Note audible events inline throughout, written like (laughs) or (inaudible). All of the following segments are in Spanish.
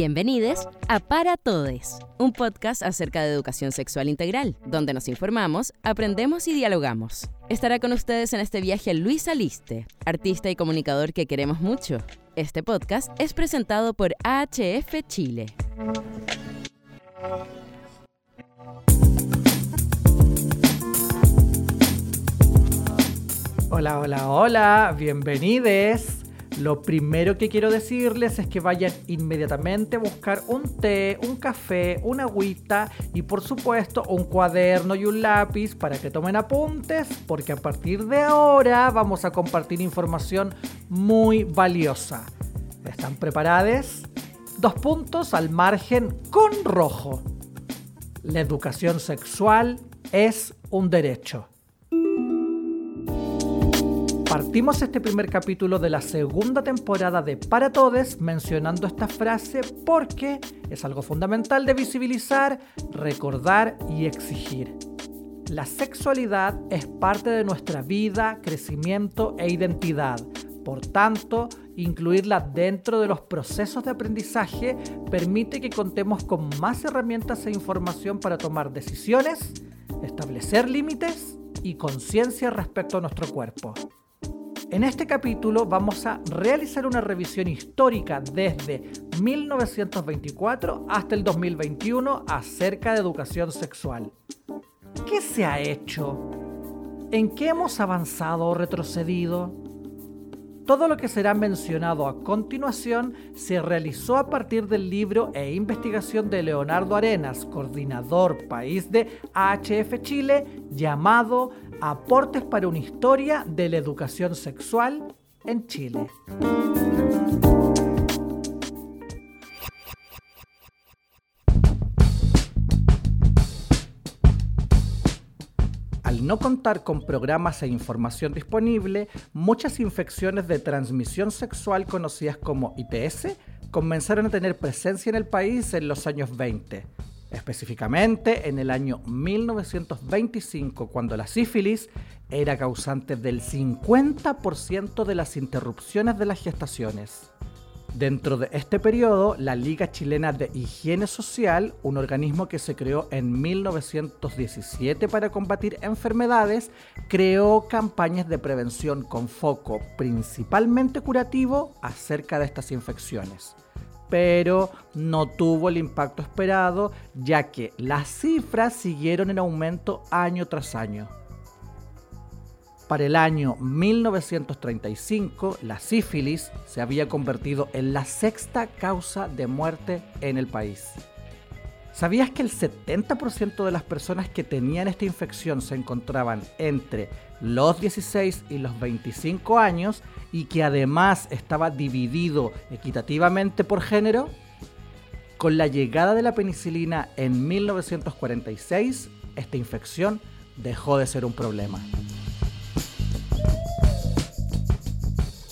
Bienvenidos a Para Todes, un podcast acerca de educación sexual integral, donde nos informamos, aprendemos y dialogamos. Estará con ustedes en este viaje Luis Aliste, artista y comunicador que queremos mucho. Este podcast es presentado por AHF Chile. Hola, hola, hola, bienvenidos. Lo primero que quiero decirles es que vayan inmediatamente a buscar un té, un café, una agüita y por supuesto un cuaderno y un lápiz para que tomen apuntes porque a partir de ahora vamos a compartir información muy valiosa. ¿Están preparados? Dos puntos al margen con rojo. La educación sexual es un derecho. Partimos este primer capítulo de la segunda temporada de Para Todes mencionando esta frase porque es algo fundamental de visibilizar, recordar y exigir. La sexualidad es parte de nuestra vida, crecimiento e identidad. Por tanto, incluirla dentro de los procesos de aprendizaje permite que contemos con más herramientas e información para tomar decisiones, establecer límites y conciencia respecto a nuestro cuerpo. En este capítulo vamos a realizar una revisión histórica desde 1924 hasta el 2021 acerca de educación sexual. ¿Qué se ha hecho? ¿En qué hemos avanzado o retrocedido? Todo lo que será mencionado a continuación se realizó a partir del libro e investigación de Leonardo Arenas, coordinador país de AHF Chile, llamado Aportes para una historia de la educación sexual en Chile. No contar con programas e información disponible, muchas infecciones de transmisión sexual conocidas como ITS comenzaron a tener presencia en el país en los años 20. Específicamente en el año 1925, cuando la sífilis era causante del 50% de las interrupciones de las gestaciones. Dentro de este periodo, la Liga Chilena de Higiene Social, un organismo que se creó en 1917 para combatir enfermedades, creó campañas de prevención con foco principalmente curativo acerca de estas infecciones. Pero no tuvo el impacto esperado, ya que las cifras siguieron en aumento año tras año. Para el año 1935, la sífilis se había convertido en la sexta causa de muerte en el país. ¿Sabías que el 70% de las personas que tenían esta infección se encontraban entre los 16 y los 25 años y que además estaba dividido equitativamente por género? Con la llegada de la penicilina en 1946, esta infección dejó de ser un problema.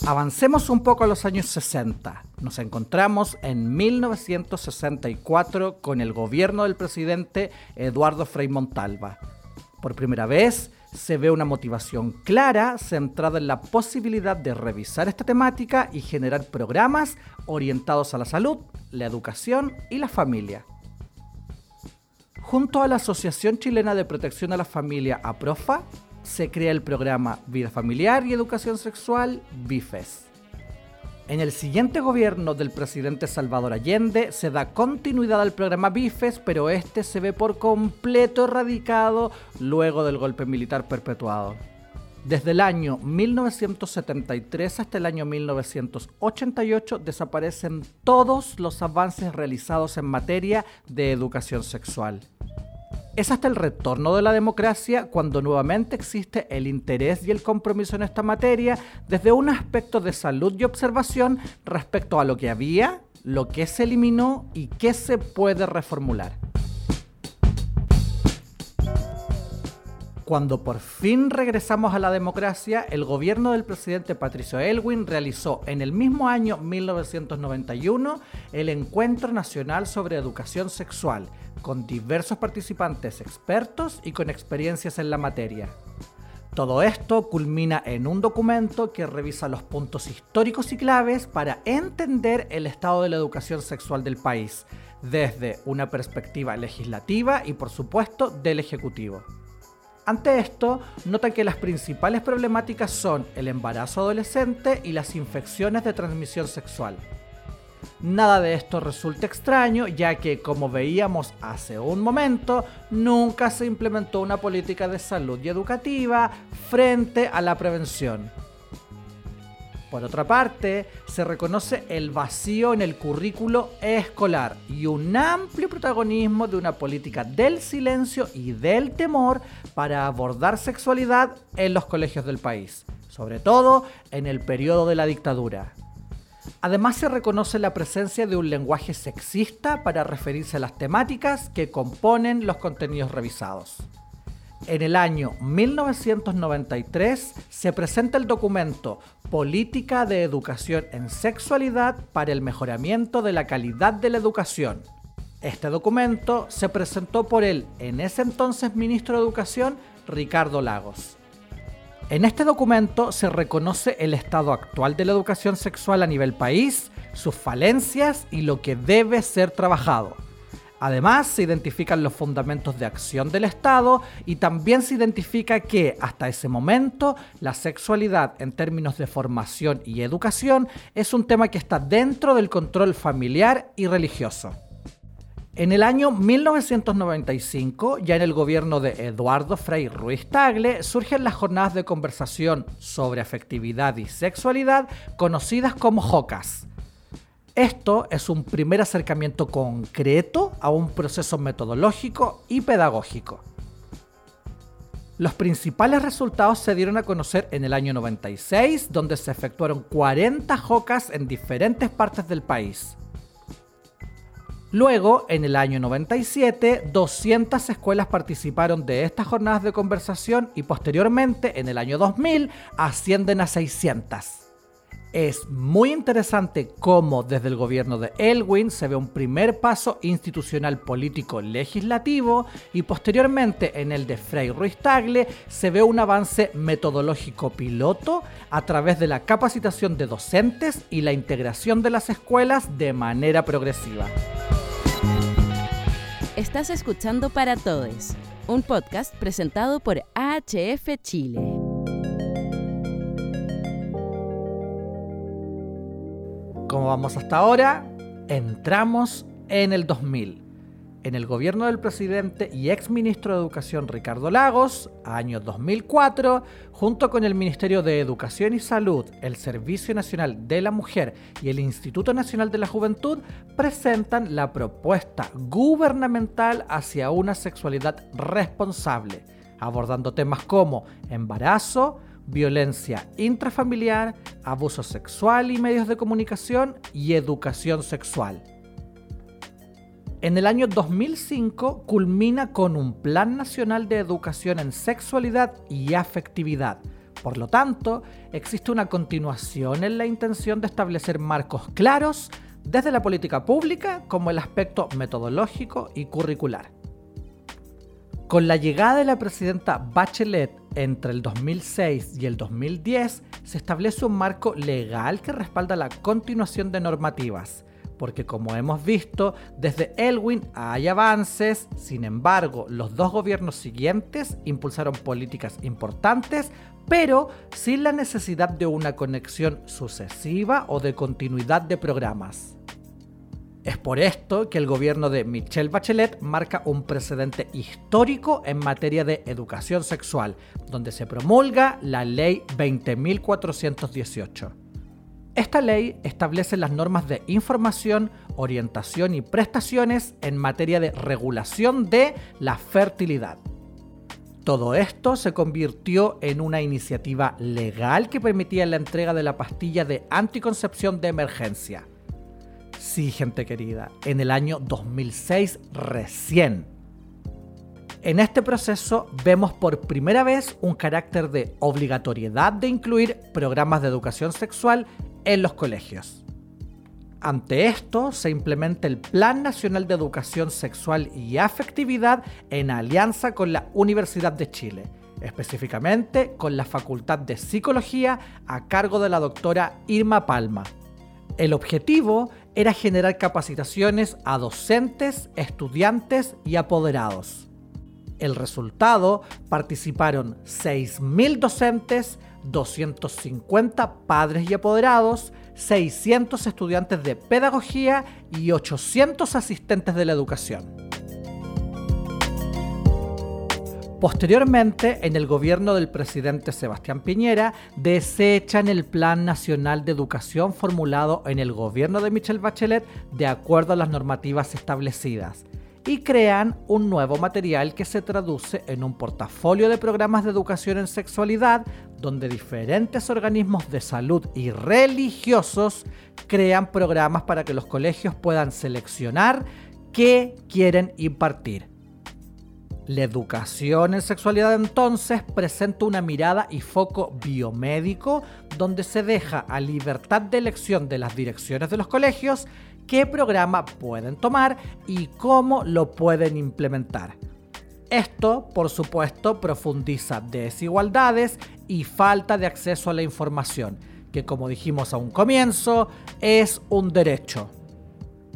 Avancemos un poco a los años 60. Nos encontramos en 1964 con el gobierno del presidente Eduardo Frei Montalva. Por primera vez se ve una motivación clara centrada en la posibilidad de revisar esta temática y generar programas orientados a la salud, la educación y la familia. Junto a la Asociación Chilena de Protección a la Familia, APROFA, se crea el programa Vida Familiar y Educación Sexual, BIFES. En el siguiente gobierno del presidente Salvador Allende se da continuidad al programa BIFES, pero este se ve por completo erradicado luego del golpe militar perpetuado. Desde el año 1973 hasta el año 1988 desaparecen todos los avances realizados en materia de educación sexual. Es hasta el retorno de la democracia cuando nuevamente existe el interés y el compromiso en esta materia desde un aspecto de salud y observación respecto a lo que había, lo que se eliminó y qué se puede reformular. Cuando por fin regresamos a la democracia, el gobierno del presidente Patricio Elwin realizó en el mismo año 1991 el Encuentro Nacional sobre Educación Sexual, con diversos participantes expertos y con experiencias en la materia. Todo esto culmina en un documento que revisa los puntos históricos y claves para entender el estado de la educación sexual del país, desde una perspectiva legislativa y por supuesto del Ejecutivo. Ante esto, nota que las principales problemáticas son el embarazo adolescente y las infecciones de transmisión sexual. Nada de esto resulta extraño, ya que, como veíamos hace un momento, nunca se implementó una política de salud y educativa frente a la prevención. Por otra parte, se reconoce el vacío en el currículo escolar y un amplio protagonismo de una política del silencio y del temor para abordar sexualidad en los colegios del país, sobre todo en el periodo de la dictadura. Además se reconoce la presencia de un lenguaje sexista para referirse a las temáticas que componen los contenidos revisados. En el año 1993 se presenta el documento Política de Educación en Sexualidad para el Mejoramiento de la Calidad de la Educación. Este documento se presentó por el en ese entonces ministro de Educación, Ricardo Lagos. En este documento se reconoce el estado actual de la educación sexual a nivel país, sus falencias y lo que debe ser trabajado. Además, se identifican los fundamentos de acción del Estado y también se identifica que hasta ese momento la sexualidad en términos de formación y educación es un tema que está dentro del control familiar y religioso. En el año 1995, ya en el gobierno de Eduardo Frei Ruiz Tagle, surgen las jornadas de conversación sobre afectividad y sexualidad conocidas como JOCAS. Esto es un primer acercamiento concreto a un proceso metodológico y pedagógico. Los principales resultados se dieron a conocer en el año 96, donde se efectuaron 40 JOCAS en diferentes partes del país. Luego, en el año 97, 200 escuelas participaron de estas jornadas de conversación y posteriormente, en el año 2000, ascienden a 600. Es muy interesante cómo desde el gobierno de Elwin se ve un primer paso institucional político legislativo y posteriormente en el de Frei Ruiz Tagle se ve un avance metodológico piloto a través de la capacitación de docentes y la integración de las escuelas de manera progresiva. Estás escuchando Para Todes, un podcast presentado por AHF Chile. Como vamos hasta ahora, entramos en el 2000 en el gobierno del presidente y ex ministro de Educación Ricardo Lagos, año 2004, junto con el Ministerio de Educación y Salud, el Servicio Nacional de la Mujer y el Instituto Nacional de la Juventud, presentan la propuesta gubernamental hacia una sexualidad responsable, abordando temas como embarazo, violencia intrafamiliar, abuso sexual y medios de comunicación y educación sexual. En el año 2005 culmina con un Plan Nacional de Educación en Sexualidad y Afectividad. Por lo tanto, existe una continuación en la intención de establecer marcos claros desde la política pública como el aspecto metodológico y curricular. Con la llegada de la presidenta Bachelet entre el 2006 y el 2010, se establece un marco legal que respalda la continuación de normativas porque como hemos visto, desde Elwin hay avances, sin embargo, los dos gobiernos siguientes impulsaron políticas importantes, pero sin la necesidad de una conexión sucesiva o de continuidad de programas. Es por esto que el gobierno de Michelle Bachelet marca un precedente histórico en materia de educación sexual, donde se promulga la Ley 20.418. Esta ley establece las normas de información, orientación y prestaciones en materia de regulación de la fertilidad. Todo esto se convirtió en una iniciativa legal que permitía la entrega de la pastilla de anticoncepción de emergencia. Sí, gente querida, en el año 2006 recién. En este proceso vemos por primera vez un carácter de obligatoriedad de incluir programas de educación sexual en los colegios. Ante esto, se implementa el Plan Nacional de Educación Sexual y Afectividad en alianza con la Universidad de Chile, específicamente con la Facultad de Psicología a cargo de la doctora Irma Palma. El objetivo era generar capacitaciones a docentes, estudiantes y apoderados. El resultado participaron 6.000 docentes, 250 padres y apoderados, 600 estudiantes de pedagogía y 800 asistentes de la educación. Posteriormente, en el gobierno del presidente Sebastián Piñera, desechan el Plan Nacional de Educación formulado en el gobierno de Michelle Bachelet de acuerdo a las normativas establecidas y crean un nuevo material que se traduce en un portafolio de programas de educación en sexualidad donde diferentes organismos de salud y religiosos crean programas para que los colegios puedan seleccionar qué quieren impartir. La educación en sexualidad entonces presenta una mirada y foco biomédico donde se deja a libertad de elección de las direcciones de los colegios qué programa pueden tomar y cómo lo pueden implementar. Esto, por supuesto, profundiza desigualdades y falta de acceso a la información, que como dijimos a un comienzo, es un derecho.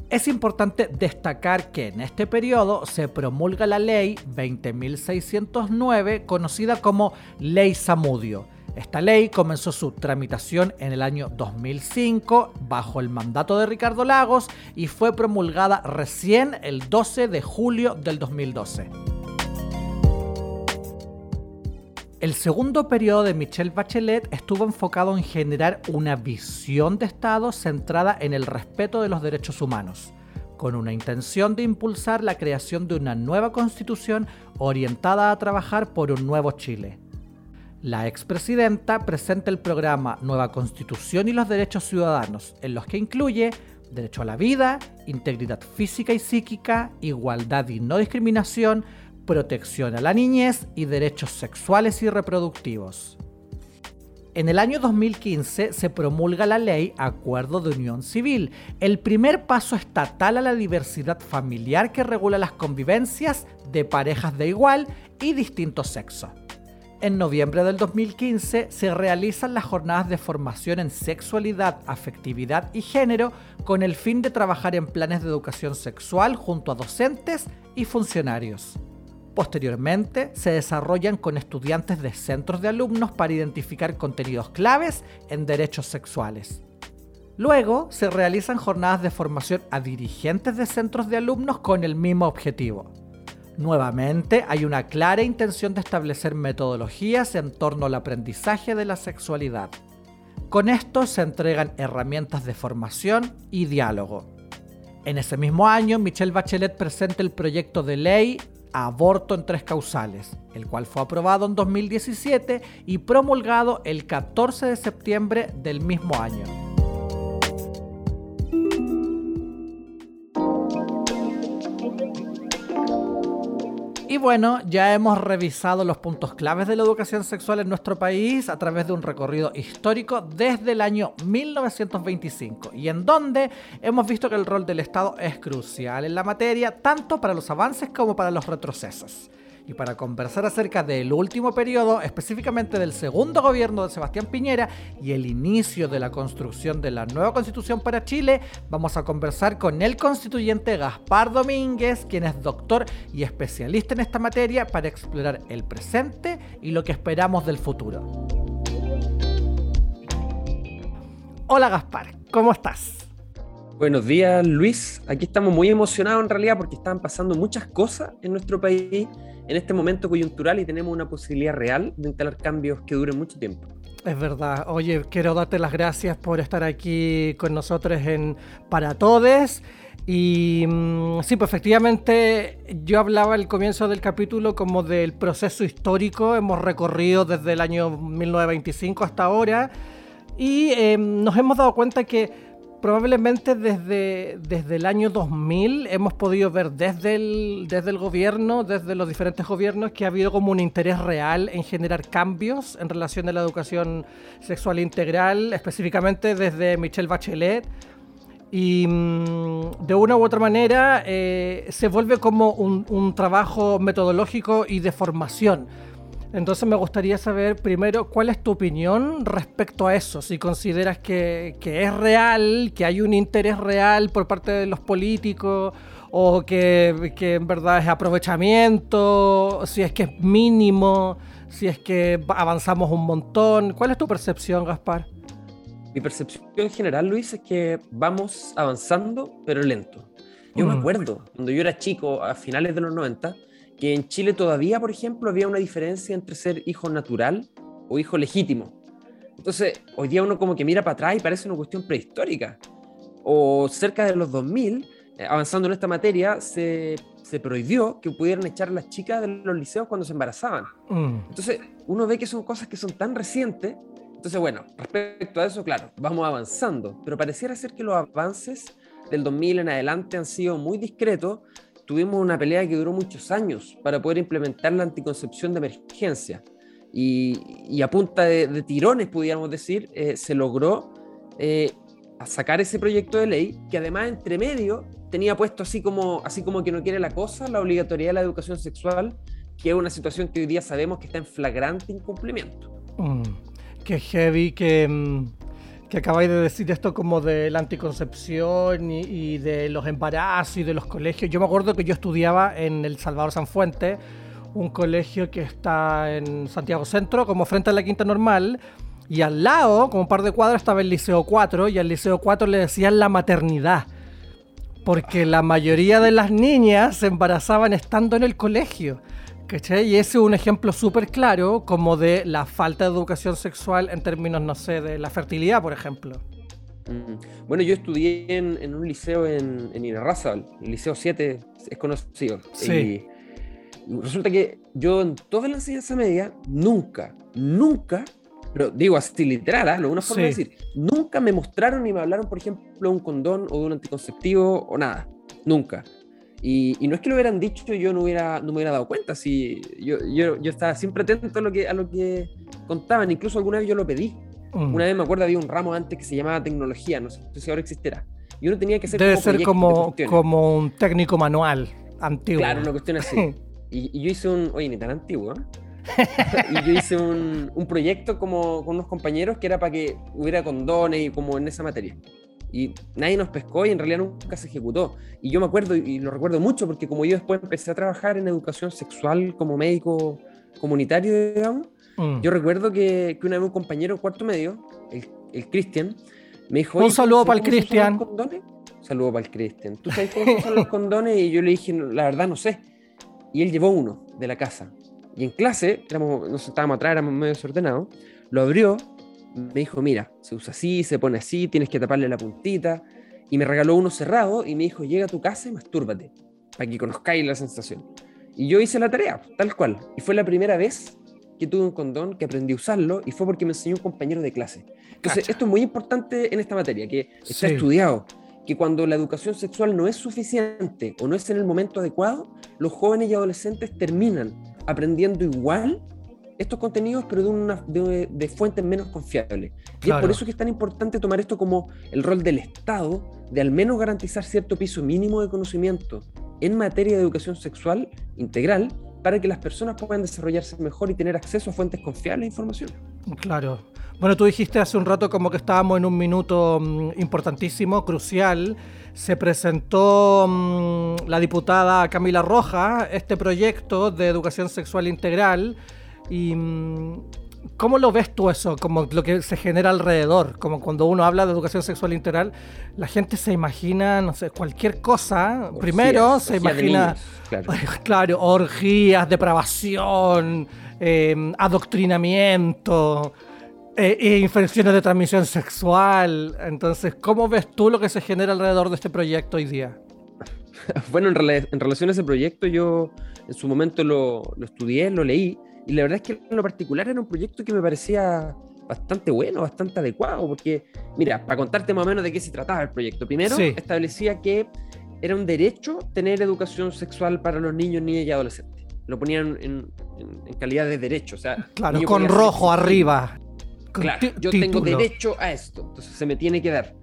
Es importante destacar que en este periodo se promulga la ley 20.609 conocida como Ley Samudio. Esta ley comenzó su tramitación en el año 2005 bajo el mandato de Ricardo Lagos y fue promulgada recién el 12 de julio del 2012. El segundo periodo de Michelle Bachelet estuvo enfocado en generar una visión de Estado centrada en el respeto de los derechos humanos, con una intención de impulsar la creación de una nueva constitución orientada a trabajar por un nuevo Chile. La expresidenta presenta el programa Nueva Constitución y los Derechos Ciudadanos, en los que incluye derecho a la vida, integridad física y psíquica, igualdad y no discriminación, protección a la niñez y derechos sexuales y reproductivos. En el año 2015 se promulga la ley Acuerdo de Unión Civil, el primer paso estatal a la diversidad familiar que regula las convivencias de parejas de igual y distinto sexo. En noviembre del 2015 se realizan las jornadas de formación en sexualidad, afectividad y género con el fin de trabajar en planes de educación sexual junto a docentes y funcionarios. Posteriormente, se desarrollan con estudiantes de centros de alumnos para identificar contenidos claves en derechos sexuales. Luego, se realizan jornadas de formación a dirigentes de centros de alumnos con el mismo objetivo. Nuevamente, hay una clara intención de establecer metodologías en torno al aprendizaje de la sexualidad. Con esto se entregan herramientas de formación y diálogo. En ese mismo año, Michelle Bachelet presenta el proyecto de ley aborto en tres causales, el cual fue aprobado en 2017 y promulgado el 14 de septiembre del mismo año. Y bueno, ya hemos revisado los puntos claves de la educación sexual en nuestro país a través de un recorrido histórico desde el año 1925 y en donde hemos visto que el rol del Estado es crucial en la materia, tanto para los avances como para los retrocesos y para conversar acerca del último periodo, específicamente del segundo gobierno de Sebastián Piñera y el inicio de la construcción de la nueva constitución para Chile, vamos a conversar con el constituyente Gaspar Domínguez, quien es doctor y especialista en esta materia para explorar el presente y lo que esperamos del futuro. Hola Gaspar, ¿cómo estás? Buenos días Luis, aquí estamos muy emocionados en realidad porque están pasando muchas cosas en nuestro país en este momento coyuntural y tenemos una posibilidad real de instalar cambios que duren mucho tiempo. Es verdad. Oye, quiero darte las gracias por estar aquí con nosotros en Para Todes. Y mm, sí, pues efectivamente yo hablaba al comienzo del capítulo como del proceso histórico. Hemos recorrido desde el año 1925 hasta ahora y em, nos hemos dado cuenta que probablemente desde, desde el año 2000 hemos podido ver desde el, desde el gobierno, desde los diferentes gobiernos, que ha habido como un interés real en generar cambios en relación a la educación sexual integral, específicamente desde Michelle Bachelet. Y mm, de una u otra manera eh, se vuelve como un, un trabajo metodológico y de formación Entonces me gustaría saber primero cuál es tu opinión respecto a eso, si consideras que, es real, que hay un interés real por parte de los políticos o que, que, en verdad es aprovechamiento, si es que es mínimo, si es que avanzamos un montón. ¿Cuál es tu percepción, Gaspar? Mi percepción en general, Luis, es que vamos avanzando, pero lento. Yo me mm. acuerdo, cuando yo era chico, a finales de los 90, que en Chile todavía, por ejemplo, había una diferencia entre ser hijo natural o hijo legítimo. Entonces, hoy día uno como que mira para atrás y parece una cuestión prehistórica. O cerca de los 2000, eh, avanzando en esta materia, se, se, prohibió que pudieran echar a las chicas de los liceos cuando se embarazaban. Mm. Entonces, uno ve que son cosas que son tan recientes. Entonces, bueno, respecto a eso, claro, vamos avanzando, pero pareciera ser que los avances del 2000 en adelante han sido muy discretos tuvimos una pelea que duró muchos años para poder implementar la anticoncepción de emergencia. Y, a punta de, tirones, pudiéramos decir, eh, se logró eh, sacar ese proyecto de ley que además entre medio tenía puesto así como, así como que no quiere la cosa, la obligatoriedad de la educación sexual, que es una situación que hoy día sabemos que está en flagrante incumplimiento. Mm, qué heavy que... Mm, que acabáis de decir esto como de la anticoncepción y, de los embarazos y de los colegios. Yo me acuerdo que yo estudiaba en el Salvador San Fuente, un colegio que está en Santiago Centro, como frente a la Quinta Normal, y al lado, como un par de cuadras, estaba el Liceo 4, y al Liceo 4 le decían la maternidad, porque la mayoría de las niñas se embarazaban estando en el colegio. Y ese es un ejemplo súper claro como de la falta de educación sexual en términos, no sé, de la fertilidad, por ejemplo. Mm. Bueno, yo estudié en, un liceo en, en el Liceo 7 es conocido. Sí. Y resulta que yo en toda la enseñanza media nunca, nunca, pero digo así literal, ¿eh? una forma de decir, nunca me mostraron ni me hablaron, por ejemplo, de un condón o de un anticonceptivo o nada. Nunca. Y, no es que lo hubieran dicho, yo no, hubiera, no me hubiera dado cuenta. Si yo, yo, yo, estaba siempre atento a lo, que, a lo que contaban, incluso alguna vez yo lo pedí. Mm. Una vez me acuerdo, había un ramo antes que se llamaba tecnología, no sé si ahora existiera. Y uno tenía que ser Debe ser como, como un técnico manual antiguo. Claro, una cuestión así. (laughs) y, yo hice un. Oye, ni tan antiguo, ¿eh? y yo hice un, un, proyecto como con unos compañeros que era para que hubiera condones y como en esa materia y nadie nos pescó y en realidad nunca se ejecutó. Y yo me acuerdo y lo recuerdo mucho porque como yo después empecé a trabajar en educación sexual como médico comunitario, digamos, mm. yo recuerdo que, que, una vez un compañero cuarto medio, el, el Cristian, me dijo... Un saludo para el Cristian. Saludo para el Cristian. ¿Tú sabes cómo son los condones? Y yo le dije, la verdad no sé. Y él llevó uno de la casa. Y en clase, éramos, nos sentábamos atrás, éramos medio desordenados, lo abrió me dijo, mira, se usa así, se pone así, tienes que taparle la puntita. Y me regaló uno cerrado y me dijo, llega a tu casa y mastúrbate, para que conozcáis la sensación. Y yo hice la tarea, tal cual. Y fue la primera vez que tuve un condón, que aprendí a usarlo, y fue porque me enseñó un compañero de clase. Entonces, esto es muy importante en esta materia, que está estudiado, que cuando la educación sexual no es suficiente o no es en el momento adecuado, los jóvenes y adolescentes terminan aprendiendo igual estos contenidos, pero de, una, de, fuentes menos confiables. Y es por eso que es tan importante tomar esto como el rol del Estado de al menos garantizar cierto piso mínimo de conocimiento en materia de educación sexual integral para que las personas puedan desarrollarse mejor y tener acceso a fuentes confiables de información. Claro. Bueno, tú dijiste hace un rato como que estábamos en un minuto mm, importantísimo, crucial. Se presentó mm, la diputada Camila Roja este proyecto de educación sexual integral ¿Y mm, cómo lo ves tú eso? Como lo que se genera alrededor, como cuando uno habla de educación sexual integral, la gente se imagina, no sé, cualquier cosa. Primero se imagina, (laughs) claro. orgías, depravación, em, adoctrinamiento. Eh, e infecciones de transmisión sexual. Entonces, ¿cómo ves tú lo que se genera alrededor de este proyecto hoy día? (laughs) Bueno, en, relación a ese proyecto, yo en su momento lo, lo estudié, lo leí, y la verdad es que en lo particular era un proyecto que me parecía bastante bueno, bastante adecuado, porque, mira, para contarte más o menos de qué se trataba el proyecto, primero establecía que era un derecho tener educación sexual para los niños, niñas y adolescentes. Lo ponían en, calidad de derecho, o sea... Claro, con rojo arriba. Claro, yo tengo derecho a esto, entonces se me tiene que dar.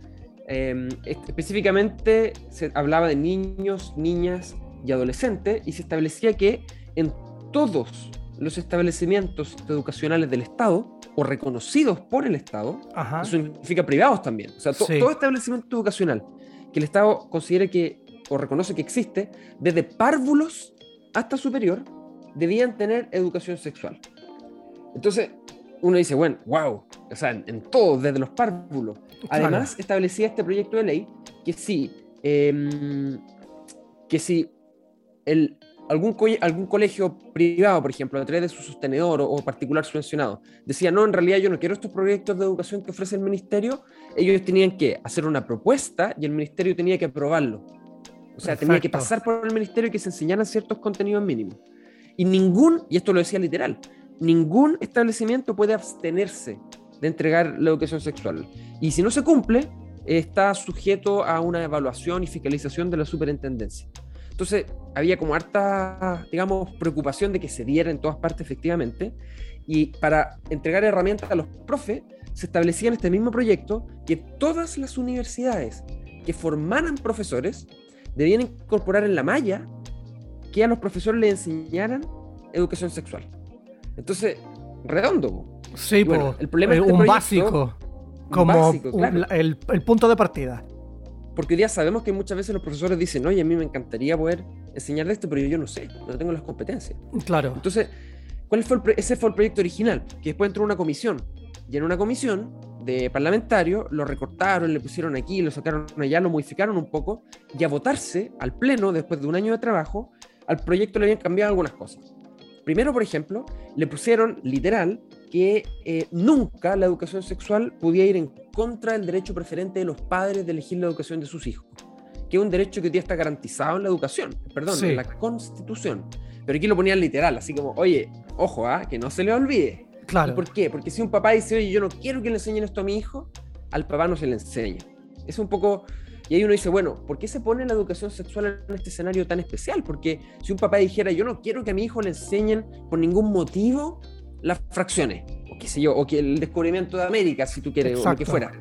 Em, específicamente se hablaba de niños, niñas y adolescentes y se establecía que en todos los establecimientos educacionales del Estado o reconocidos por el Estado, eso significa privados también, o sea, todo establecimiento educacional que el Estado considere que o reconoce que existe, desde párvulos hasta superior, debían tener educación sexual. Entonces, uno dice, bueno, wow, o sea, en, todo, desde los párvulos. Además, establecía este proyecto de ley que sí, em, que si el, algún, algún colegio privado, por ejemplo, a través de su sostenedor o, particular subvencionado, decía, no, en realidad yo no quiero estos proyectos de educación que ofrece el ministerio, ellos tenían que hacer una propuesta y el ministerio tenía que aprobarlo. O sea, tenía que pasar por el ministerio y que se enseñaran ciertos contenidos mínimos. Y ningún, y esto lo decía literal, ningún establecimiento puede abstenerse de entregar la educación sexual. Y si no se cumple, está sujeto a una evaluación y fiscalización de la superintendencia. Entonces, había como harta, digamos, preocupación de que se diera en todas partes efectivamente. Y para entregar herramientas a los profes, se establecía en este mismo proyecto que todas las universidades que formaran profesores debían incorporar en la malla que a los profesores les enseñaran educación sexual. Entonces, redondo. Sí, el problema es este un básico, como el, punto de partida. Porque hoy día sabemos que muchas veces los profesores dicen, oye, a mí me encantaría poder enseñar de esto, pero yo no sé, no tengo las competencias. Claro. Entonces, ¿cuál fue ese fue el proyecto original, que después entró una comisión. Y en una comisión de parlamentarios lo recortaron, le pusieron aquí, lo sacaron allá, lo modificaron un poco, y a votarse al Pleno, después de un año de trabajo, al proyecto le habían cambiado algunas cosas. Primero, por ejemplo, le pusieron literal que eh, nunca la educación sexual podía ir en contra del derecho preferente de los padres de elegir la educación de sus hijos, que es un derecho que hoy día está garantizado en la educación, perdón, en la Constitución. Pero aquí lo ponían literal, así como, oye, ojo, ¿ah? que no se le olvide. Claro. ¿Por qué? Porque si un papá dice, oye, yo no quiero que le enseñen esto a mi hijo, al papá no se le enseña. Es un poco y ahí uno dice, bueno, ¿por qué se pone la educación sexual en este escenario tan especial? Porque si un papá dijera, yo no quiero que a mi hijo le enseñen por ningún motivo las fracciones, o qué sé yo, o que el descubrimiento de América, si tú quieres, o lo que fuera.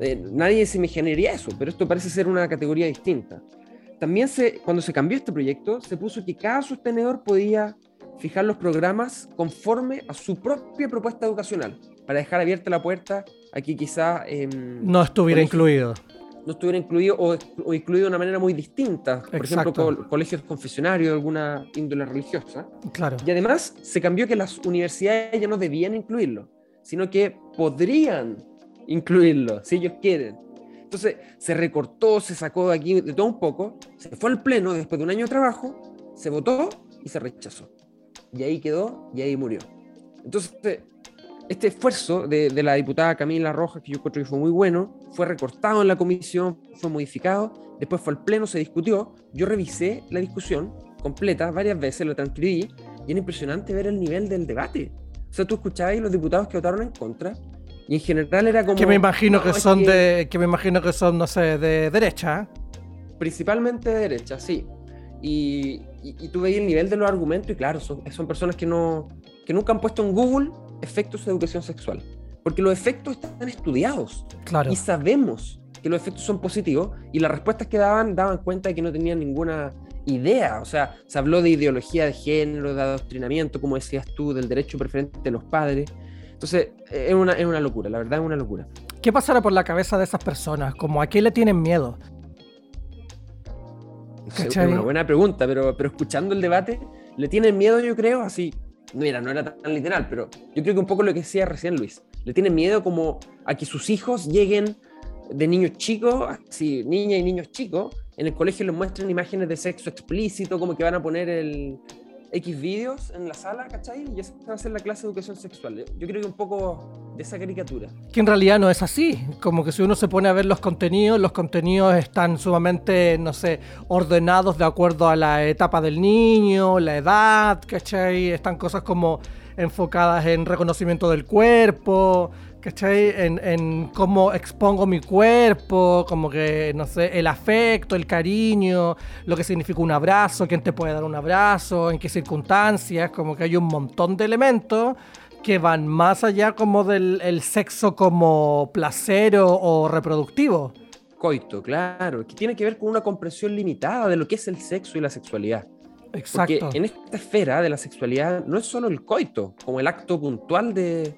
Eh, nadie se imaginaría eso, pero esto parece ser una categoría distinta. También se, cuando se cambió este proyecto, se puso que cada sostenedor podía fijar los programas conforme a su propia propuesta educacional, para dejar abierta la puerta a que quizá... Em, no estuviera incluido no estuviera incluido o, incluido de una manera muy distinta, por ejemplo, colegios confesionarios de alguna índole religiosa. Claro. Y además se cambió que las universidades ya no debían incluirlo, sino que podrían incluirlo, si ellos quieren. Entonces se recortó, se sacó de aquí de todo un poco, se fue al pleno después de un año de trabajo, se votó y se rechazó. Y ahí quedó y ahí murió. Entonces este esfuerzo de, la diputada Camila Rojas, que yo creo que fue muy bueno, fue recortado en la comisión, fue modificado, después fue al pleno, se discutió, yo revisé la discusión completa varias veces, lo transcribí, y era impresionante ver el nivel del debate. O sea, tú escuchabas los diputados que votaron en contra, y en general era como... Que me imagino que son de... que me imagino que son, no sé, de derecha. Principalmente de derecha, sí. Y, y, tú veías el nivel de los argumentos y claro, son, son personas que, no, que nunca han puesto en Google efectos de educación sexual. Porque los efectos están estudiados. Claro. Y sabemos que los efectos son positivos y las respuestas que daban daban cuenta de que no tenían ninguna idea. O sea, se habló de ideología de género, de adoctrinamiento, como decías tú, del derecho preferente de los padres. Entonces, es una, es una locura, la verdad es una locura. ¿Qué pasará por la cabeza de esas personas? ¿Como a qué le tienen miedo? Es una buena pregunta, pero, pero escuchando el debate, le tienen miedo, yo creo, así mira, no era tan literal, pero yo creo que un poco lo que decía recién Luis, le tiene miedo como a que sus hijos lleguen de niños chicos, así, niñas y niños chicos, en el colegio les muestren imágenes de sexo explícito, como que van a poner el, X vídeos en la sala, ¿cachai? Y esa va a ser la clase de educación sexual. Yo creo que un poco de esa caricatura. Que en realidad no es así. Como que si uno se pone a ver los contenidos, los contenidos están sumamente, no sé, ordenados de acuerdo a la etapa del niño, la edad, ¿cachai? Están cosas como enfocadas en reconocimiento del cuerpo, ¿cachai? En, en cómo expongo mi cuerpo, como que, no sé, el afecto, el cariño, lo que significa un abrazo, quién te puede dar un abrazo, en qué circunstancias, como que hay un montón de elementos que van más allá como del el sexo como placero o reproductivo. Coito, claro, que tiene que ver con una comprensión limitada de lo que es el sexo y la sexualidad. Exacto. Porque en esta esfera de la sexualidad no es solo el coito, como el acto puntual de,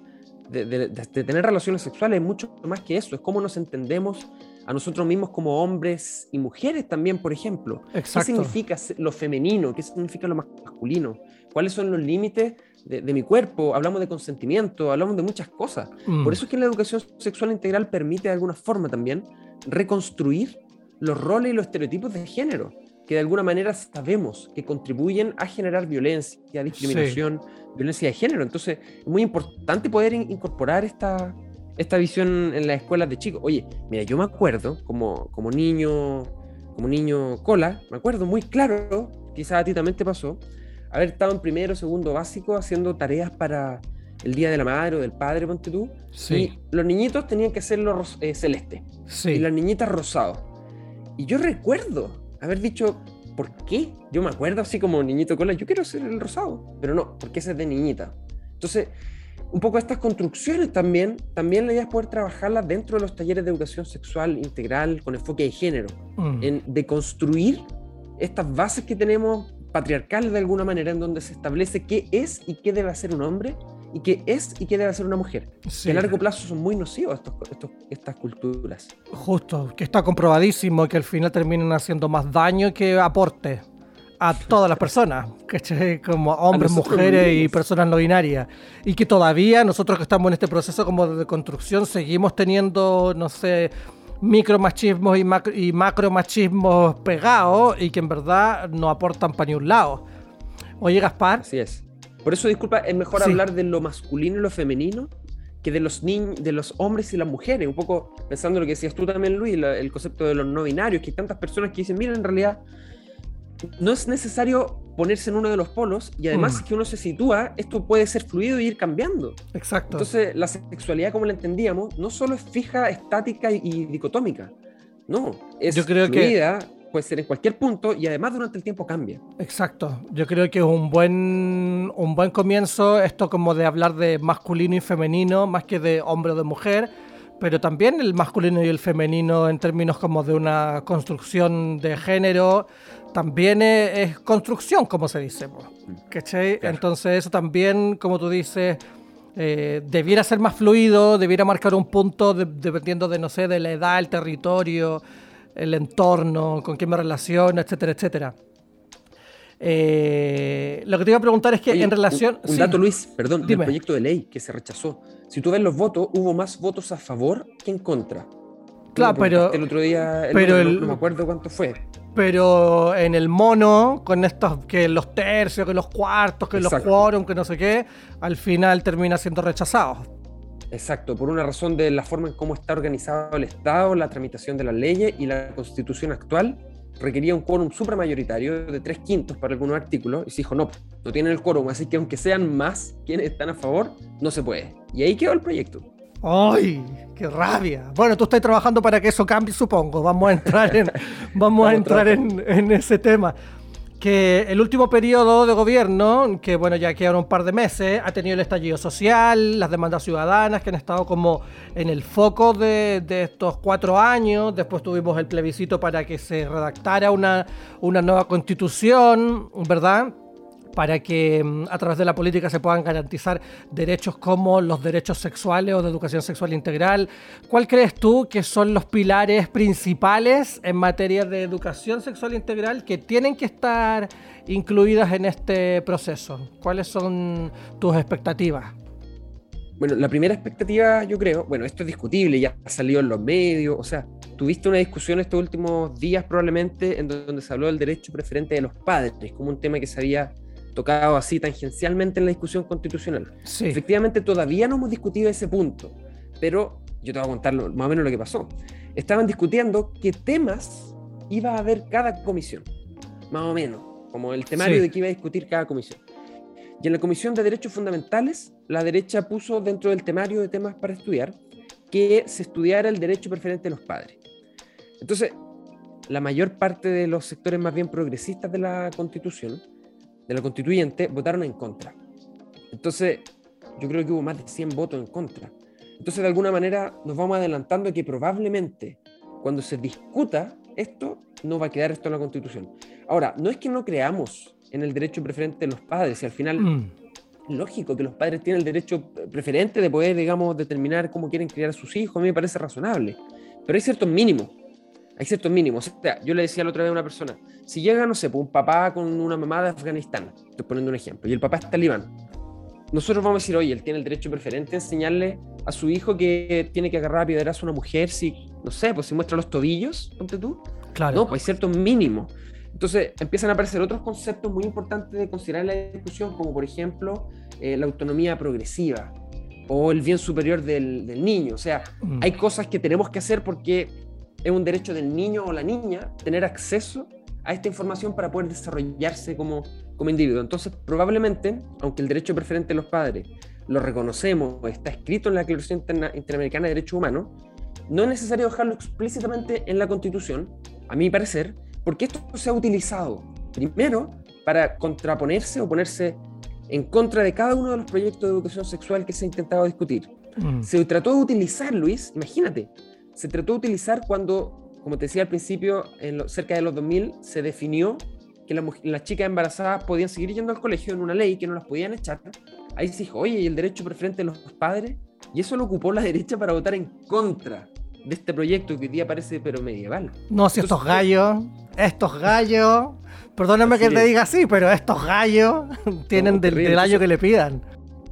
de, tener relaciones sexuales, es mucho más que eso, es cómo nos entendemos a nosotros mismos como hombres y mujeres también, por ejemplo. ¿Qué significa lo femenino? ¿Qué significa lo masculino? ¿Cuáles son los límites de, mi cuerpo? Hablamos de consentimiento, hablamos de muchas cosas. Mm. Por eso es que la educación sexual integral permite de alguna forma también reconstruir los roles y los estereotipos de género que de alguna manera sabemos que contribuyen a generar violencia, discriminación, violencia de género. Entonces, es muy importante poder incorporar esta, esta visión en las escuelas de chicos. Oye, mira, yo me acuerdo como, como niño, como niño cola, me acuerdo muy claro, quizás a ti también te pasó, haber estado en primero, segundo básico haciendo tareas para el Día de la Madre o del Padre, ponte tú. Sí. Y los niñitos tenían que hacerlo eh, celeste. Sí. Y las niñitas rosado. Y yo recuerdo haber dicho, ¿por qué? Yo me acuerdo así como niñito cola, yo quiero ser el rosado, pero no, porque ese es de niñita. Entonces, un poco estas construcciones también, también la idea es poder trabajarlas dentro de los talleres de educación sexual integral con enfoque de género, mm. en de construir estas bases que tenemos patriarcales de alguna manera, en donde se establece qué es y qué debe hacer un hombre y qué es y qué debe hacer una mujer. Que a largo plazo son muy nocivos estos, estas culturas. Justo, que está comprobadísimo que al final terminan haciendo más daño que aporte a todas las personas, como hombres, mujeres y personas no binarias. Y que todavía nosotros que estamos en este proceso como de construcción seguimos teniendo, no sé, micromachismos y, macro, y macromachismos pegados y que en verdad no aportan para ni un lado. Oye, Gaspar. Así es. Por eso, disculpa, es mejor hablar de lo masculino y lo femenino que de los niños, de los hombres y las mujeres. Un poco pensando en lo que decías tú también, Luis, el concepto de los no binarios, que hay tantas personas que dicen, mira, en realidad no es necesario ponerse en uno de los polos y además mm. que uno se sitúa, esto puede ser fluido y ir cambiando. Exacto. Entonces, la sexualidad como la entendíamos, no solo es fija, estática y, dicotómica. No, es Yo creo fluida, que puede ser en cualquier punto y además durante el tiempo cambia. Exacto. Yo creo que es un buen, un buen comienzo esto como de hablar de masculino y femenino más que de hombre o de mujer, pero también el masculino y el femenino en términos como de una construcción de género también es, construcción, como se dice. ¿Cachai? Entonces eso también, como tú dices... Eh, debiera ser más fluido, debiera marcar un punto dependiendo de, no sé, de la edad, el territorio, el entorno, con quién me relaciono, etcétera, etcétera. Eh, lo que te iba a preguntar es que en relación... Un, dato, Luis, perdón, del proyecto de ley que se rechazó. Si tú ves los votos, hubo más votos a favor que en contra. Claro, pero... El otro día, pero no, me acuerdo cuánto fue. Pero en el mono, con estos, que los tercios, que los cuartos, que los quórum, que no sé qué, al final termina siendo rechazado. Exacto, por una razón de la forma en cómo está organizado el Estado, la tramitación de las leyes y la constitución actual requería un quórum supramayoritario de tres quintos para algunos artículos y se dijo, no, no tienen el quórum, así que aunque sean más quienes están a favor, no se puede. Y ahí quedó el proyecto. ¡Ay! ¡Qué rabia! Bueno, tú estás trabajando para que eso cambie, supongo. Vamos a entrar en, (laughs) vamos a entrar en, en ese tema que el último periodo de gobierno, que bueno, ya quedaron un par de meses, ha tenido el estallido social, las demandas ciudadanas que han estado como en el foco de, de estos cuatro años. Después tuvimos el plebiscito para que se redactara una, una nueva constitución, ¿verdad? Para que mm, a través de la política se puedan garantizar derechos como los derechos sexuales o de educación sexual integral. ¿Cuál crees tú que son los pilares principales en materia de educación sexual integral que tienen que estar incluidas en este proceso? ¿Cuáles son tus expectativas? Bueno, la primera expectativa, yo creo, bueno, esto es discutible, ya ha salido en los medios, o sea, tuviste una discusión estos últimos días probablemente en donde se habló del derecho preferente de los padres, como un tema que se había tocado así tangencialmente en la discusión constitucional. Efectivamente, todavía no hemos discutido ese punto, pero yo te voy a contar más o menos lo que pasó. Estaban discutiendo qué temas iba a haber cada comisión, más o menos, como el temario de qué iba a discutir cada comisión. Y en la Comisión de Derechos Fundamentales, la derecha puso dentro del temario de temas para estudiar que se estudiara el derecho preferente de los padres. Entonces, la mayor parte de los sectores más bien progresistas de la Constitución de la constituyente votaron en contra. Entonces, yo creo que hubo más de 100 votos en contra. Entonces, de alguna manera, nos vamos adelantando que probablemente cuando se discuta esto, no va a quedar esto en la constitución. Ahora, no es que no creamos en el derecho preferente de los padres. Y al final, Mm. lógico que los padres tienen el derecho preferente de poder, digamos, determinar cómo quieren criar a sus hijos. A mí me parece razonable. Pero hay ciertos mínimos. Hay ciertos mínimos. O sea, yo le decía la otra vez a una persona, si llega, no sé, pues, un papá con una mamá de Afganistán, estoy poniendo un ejemplo, y el papá es talibán, nosotros vamos a decir, oye, él tiene el derecho preferente a enseñarle a su hijo que tiene que agarrar a piedras a una mujer si, no sé, pues si muestra los tobillos, ponte tú. Claro. No, pues hay ciertos mínimos. Entonces empiezan a aparecer otros conceptos muy importantes de considerar en la discusión, como por ejemplo eh, la autonomía progresiva o el bien superior del, del niño. O sea, Mm. hay cosas que tenemos que hacer porque es un derecho del niño o la niña tener acceso a esta información para poder desarrollarse como, como individuo. Entonces, probablemente, aunque el derecho preferente de los padres lo reconocemos, está escrito en la Declaración Interna- Interamericana de Derechos Humanos, no es necesario dejarlo explícitamente en la Constitución, a mi parecer, porque esto se ha utilizado primero para contraponerse o ponerse en contra de cada uno de los proyectos de educación sexual que se ha intentado discutir. Mm. Se trató de utilizar, Luis, imagínate, se trató de utilizar cuando, como te decía al principio, en lo- cerca de los 2000, se definió que la muj- las chicas embarazadas podían seguir yendo al colegio en una ley que no las podían echar. Ahí se dijo, oye, ¿y el derecho preferente de los padres? Y eso lo ocupó la (laughs) derecha para votar en contra de este proyecto que hoy día parece pero medieval. No, si estos gallos, estos gallos, perdóname que te diga así, pero estos gallos (laughs) tienen del, del gallo que le pidan.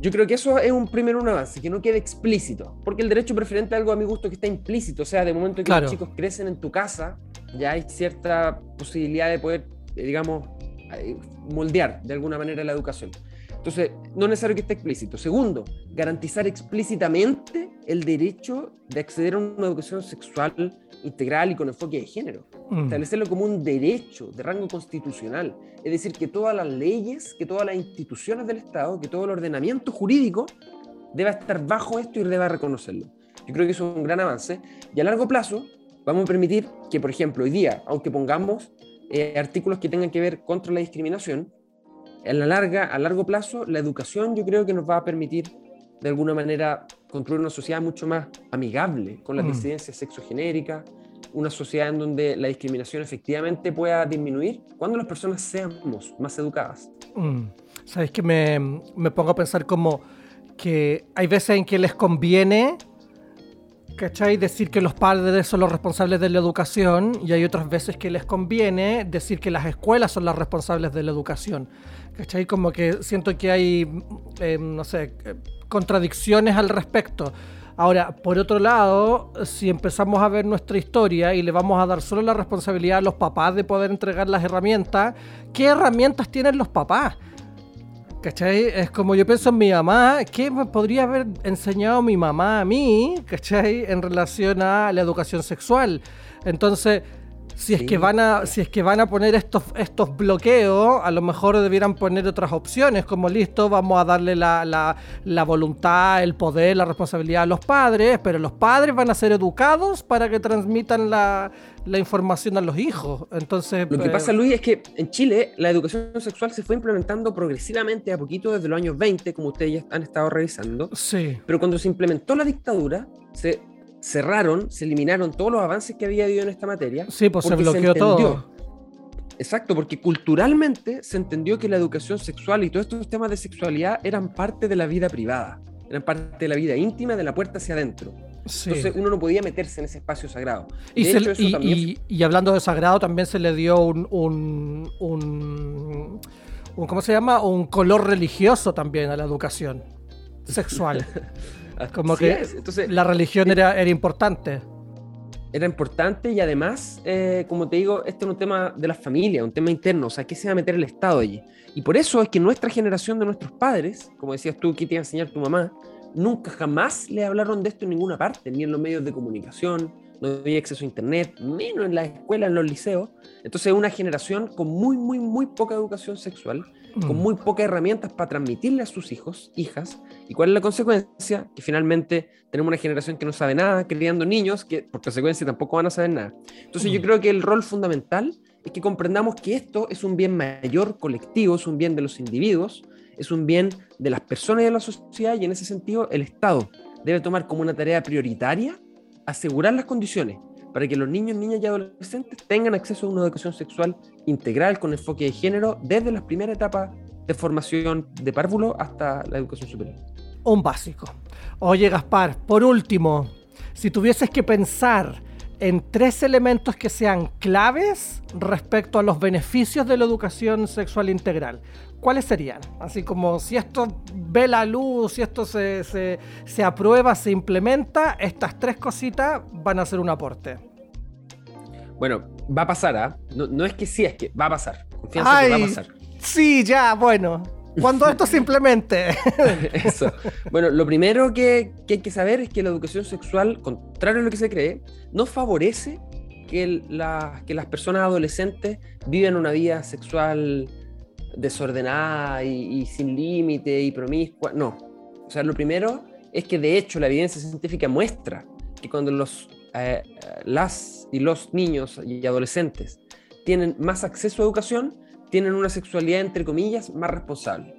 Yo creo que eso es un primero un avance, que no quede explícito, porque el derecho preferente es algo a mi gusto que está implícito, o sea, de momento que Claro. los chicos crecen en tu casa, ya hay cierta posibilidad de poder, eh, digamos, eh, moldear de alguna manera la educación. Entonces, no es necesario que esté explícito. Segundo, garantizar explícitamente el derecho de acceder a una educación sexual integral y con enfoque de género Mm. establecerlo como un derecho de rango constitucional. Es decir, que todas las leyes, que todas las instituciones del Estado, que todo el ordenamiento jurídico deba estar bajo esto y deba reconocerlo. Yo creo que eso es un gran avance. Y a largo plazo vamos a permitir que, por ejemplo, hoy día, aunque pongamos eh, artículos que tengan que ver contra la discriminación, a la larga, a largo plazo, la educación yo creo que nos va a permitir de alguna manera construir una sociedad mucho más amigable con las Mm. disidencias sexogenéricas, una sociedad en donde la discriminación efectivamente pueda disminuir cuando las personas seamos más educadas. Mm. Sabes que me, me pongo a pensar como que hay veces en que les conviene, ¿cachai? Decir que los padres son los responsables de la educación y hay otras veces que les conviene decir que las escuelas son las responsables de la educación. ¿Cachai? Como que siento que hay, eh, no sé, contradicciones al respecto. Ahora, por otro lado, si empezamos a ver nuestra historia y le vamos a dar solo la responsabilidad a los papás de poder entregar las herramientas, ¿qué herramientas tienen los papás? ¿Cachai? Es como yo pienso en mi mamá, ¿qué me podría haber enseñado mi mamá a mí, ¿cachai? En relación a la educación sexual. Entonces, si es que van a, si es que van a poner estos, estos bloqueos, a lo mejor debieran poner otras opciones, como listo, vamos a darle la, la- la voluntad, el poder, la responsabilidad a los padres, pero los padres van a ser educados para que transmitan la, la información a los hijos. Entonces, Lo que eh, pasa, Luis, es que en Chile la educación sexual se fue implementando progresivamente a poquito desde los años 20, como ustedes ya han estado revisando, sí. pero cuando se implementó la dictadura, se cerraron, se eliminaron todos los avances que había habido en esta materia. Sí, pues se bloqueó todo. Exacto, porque culturalmente se entendió que la educación sexual y todos estos temas de sexualidad eran parte de la vida privada, eran parte de la vida íntima, de la puerta hacia adentro. Sí. Entonces uno no podía meterse en ese espacio sagrado. Y, de se- hecho, eso y- también y- y hablando de sagrado, también se le dio un, un, un- un- ¿cómo se llama? Un color religioso también a la educación sexual. (laughs) Como Así que es. Entonces, la religión era, era importante. era importante y además, eh, como te digo, este es un tema de la familia, un tema interno, o sea, ¿qué se va a meter el Estado allí? Y por eso es que nuestra generación de nuestros padres, como decías tú, ¿qué te iba a enseñar tu mamá? Nunca jamás le hablaron de esto en ninguna parte, ni en los medios de comunicación, no había acceso a internet, menos en las escuelas, en los liceos. Entonces es una generación con muy, muy, muy poca educación sexual, con Mm. muy pocas herramientas para transmitirle a sus hijos, hijas. ¿Y cuál es la consecuencia? Que finalmente tenemos una generación que no sabe nada, criando niños que por consecuencia tampoco van a saber nada. Entonces yo Mm. creo que el rol fundamental es que comprendamos que esto es un bien mayor colectivo, es un bien de los individuos, es un bien de las personas y de la sociedad y en ese sentido el Estado debe tomar como una tarea prioritaria asegurar las condiciones para que los niños, niñas y adolescentes tengan acceso a una educación sexual integral con enfoque de género desde las primeras etapas de formación de párvulo hasta la educación superior. Un básico. Oye, Gaspar, por último, si tuvieses que pensar en tres elementos que sean claves respecto a los beneficios de la educación sexual integral, ¿cuáles serían? Así como si esto ve la luz, si esto se, se, aprueba, se implementa, estas tres cositas van a ser un aporte. Bueno, va a pasar, ¿ah? No, es que sí, es que va a pasar. Confianza que va a pasar. Sí, ya, bueno. Cuando esto se implemente. (laughs) Eso. Bueno, lo primero que, que, hay que saber es que la educación sexual, contrario a lo que se cree, no favorece que, la, que las personas adolescentes vivan una vida sexual desordenada y, sin límite y promiscua. No. O sea, lo primero es que de hecho la evidencia científica muestra que cuando los, eh, las y los niños y adolescentes tienen más acceso a educación, tienen una sexualidad, entre comillas, más responsable.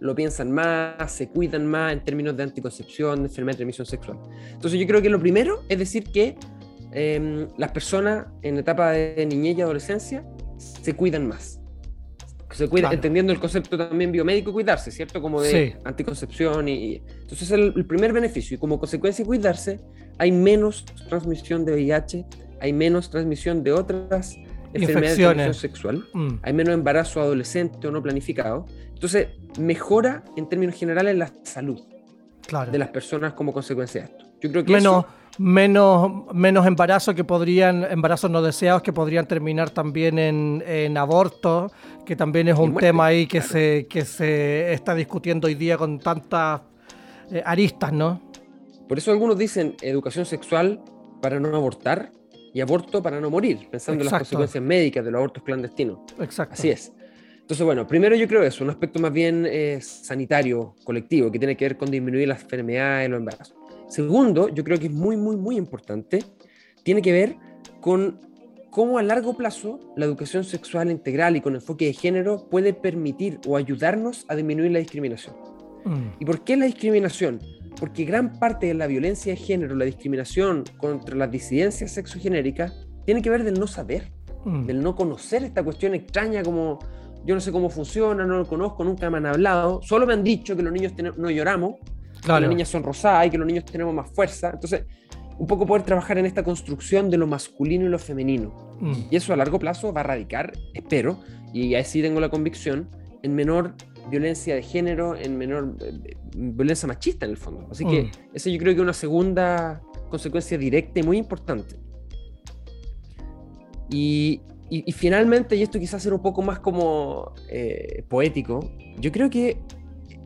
Lo piensan más, se cuidan más en términos de anticoncepción, de enfermedad de transmisión sexual. Entonces yo creo que lo primero es decir que em, las personas en etapa de niñez y adolescencia se cuidan más se cuida, entendiendo el concepto también biomédico, cuidarse, ¿cierto? Como de anticoncepción y, entonces el, el, primer beneficio y como consecuencia de cuidarse hay menos transmisión de VIH, hay menos transmisión de otras enfermedades de transmisión sexual, mm. hay menos embarazo adolescente o no planificado, entonces mejora en términos generales la salud de las personas como consecuencia de esto. Yo creo que menos, menos, menos embarazo que podrían, embarazos no deseados que podrían terminar también en, en aborto, que también es un tema ahí que, se, que se está discutiendo hoy día con tantas eh, aristas, ¿no? Por eso algunos dicen educación sexual para no abortar y aborto para no morir, pensando en las consecuencias médicas de los abortos clandestinos. Exacto. Así es. Entonces, bueno, primero yo creo eso, un aspecto más bien eh, sanitario, colectivo, que tiene que ver con disminuir las enfermedades, los embarazos. Segundo, yo creo que es muy, muy, muy importante, tiene que ver con cómo a largo plazo la educación sexual integral y con enfoque de género puede permitir o ayudarnos a disminuir la discriminación. Mm. ¿Y por qué la discriminación? Porque gran parte de la violencia de género, la discriminación contra las disidencias sexogenéricas, tiene que ver del no saber, mm. del no conocer esta cuestión extraña como yo no sé cómo funciona, no lo conozco, nunca me han hablado, solo me han dicho que los niños no lloramos que las niñas son rosadas y que los niños tenemos más fuerza. Entonces, un poco poder trabajar en esta construcción de lo masculino y lo femenino. Mm. Y eso a largo plazo va a radicar, espero, y así tengo la convicción, en menor violencia de género, en menor eh, violencia machista en el fondo. Así que mm. eso yo creo que es una segunda consecuencia directa y muy importante. Y, finalmente, y esto quizás ser un poco más como eh, poético, yo creo que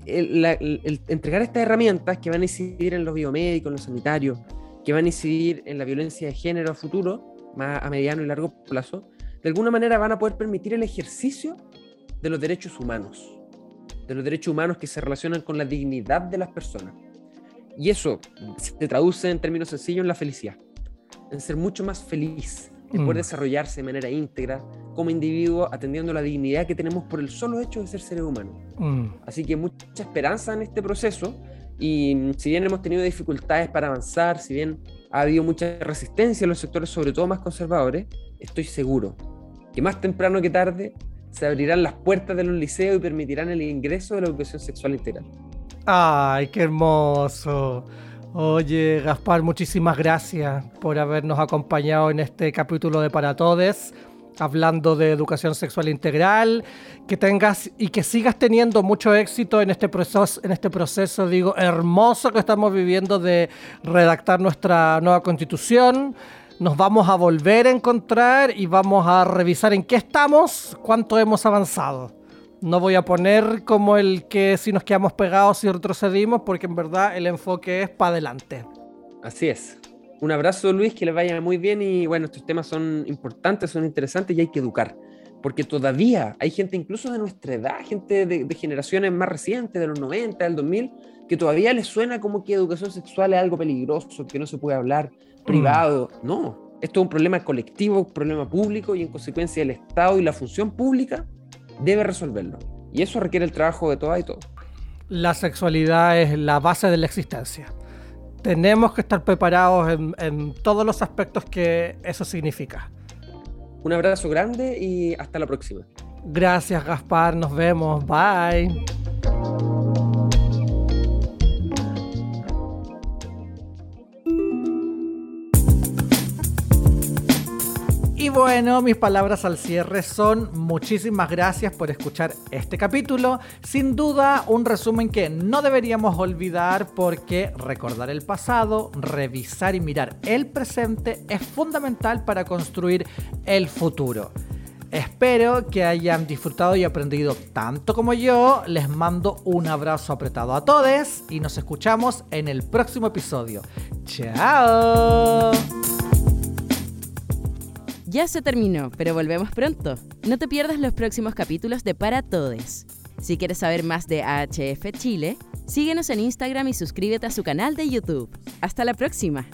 el, entregar estas herramientas que van a incidir en los biomédicos, en los sanitarios, que van a incidir en la violencia de género a futuro, más a mediano y largo plazo, de alguna manera van a poder permitir el ejercicio de los derechos humanos, de los derechos humanos que se relacionan con la dignidad de las personas. Y eso se traduce en términos sencillos en la felicidad, en ser mucho más feliz, en poder mm. desarrollarse de manera íntegra como individuo, atendiendo la dignidad que tenemos por el solo hecho de ser seres humanos. Mm. Así que mucha esperanza en este proceso y mm, si bien hemos tenido dificultades para avanzar, si bien ha habido mucha resistencia en los sectores, sobre todo más conservadores, estoy seguro que más temprano que tarde se abrirán las puertas de los liceos y permitirán el ingreso de la educación sexual integral. ¡Ay, qué hermoso! Oye, Gaspar, muchísimas gracias por habernos acompañado en este capítulo de Para Todes, hablando de educación sexual integral. Que tengas y que sigas teniendo mucho éxito en este proceso, en este proceso, digo, hermoso que estamos viviendo de redactar nuestra nueva constitución. Nos vamos a volver a encontrar y vamos a revisar en qué estamos, cuánto hemos avanzado. No voy a poner como el que si nos quedamos pegados y retrocedimos, porque en verdad el enfoque es para adelante. Así es. Un abrazo, Luis, que le vaya muy bien y bueno, estos temas son importantes, son interesantes y hay que educar. Porque todavía hay gente, incluso de nuestra edad, gente de, generaciones más recientes, de los 90, del 2000, que todavía les suena como que educación sexual es algo peligroso, que no se puede hablar privado. Mm. No, esto es un problema colectivo, un problema público y en consecuencia el Estado y la función pública debe resolverlo. Y eso requiere el trabajo de todas y todos. La sexualidad es la base de la existencia. tenemos que estar preparados en, en todos los aspectos que eso significa. Un abrazo grande y hasta la próxima. Gracias Gaspar, nos vemos, bye. Bueno, mis palabras al cierre son muchísimas gracias por escuchar este capítulo. Sin duda, un resumen que no deberíamos olvidar porque recordar el pasado, revisar y mirar el presente es fundamental para construir el futuro. Espero que hayan disfrutado y aprendido tanto como yo. Les mando un abrazo apretado a todos y nos escuchamos en el próximo episodio. ¡Chao! Ya se terminó, pero volvemos pronto. No te pierdas los próximos capítulos de Para Todes. Si quieres saber más de AHF Chile, síguenos en Instagram y suscríbete a su canal de YouTube. Hasta la próxima.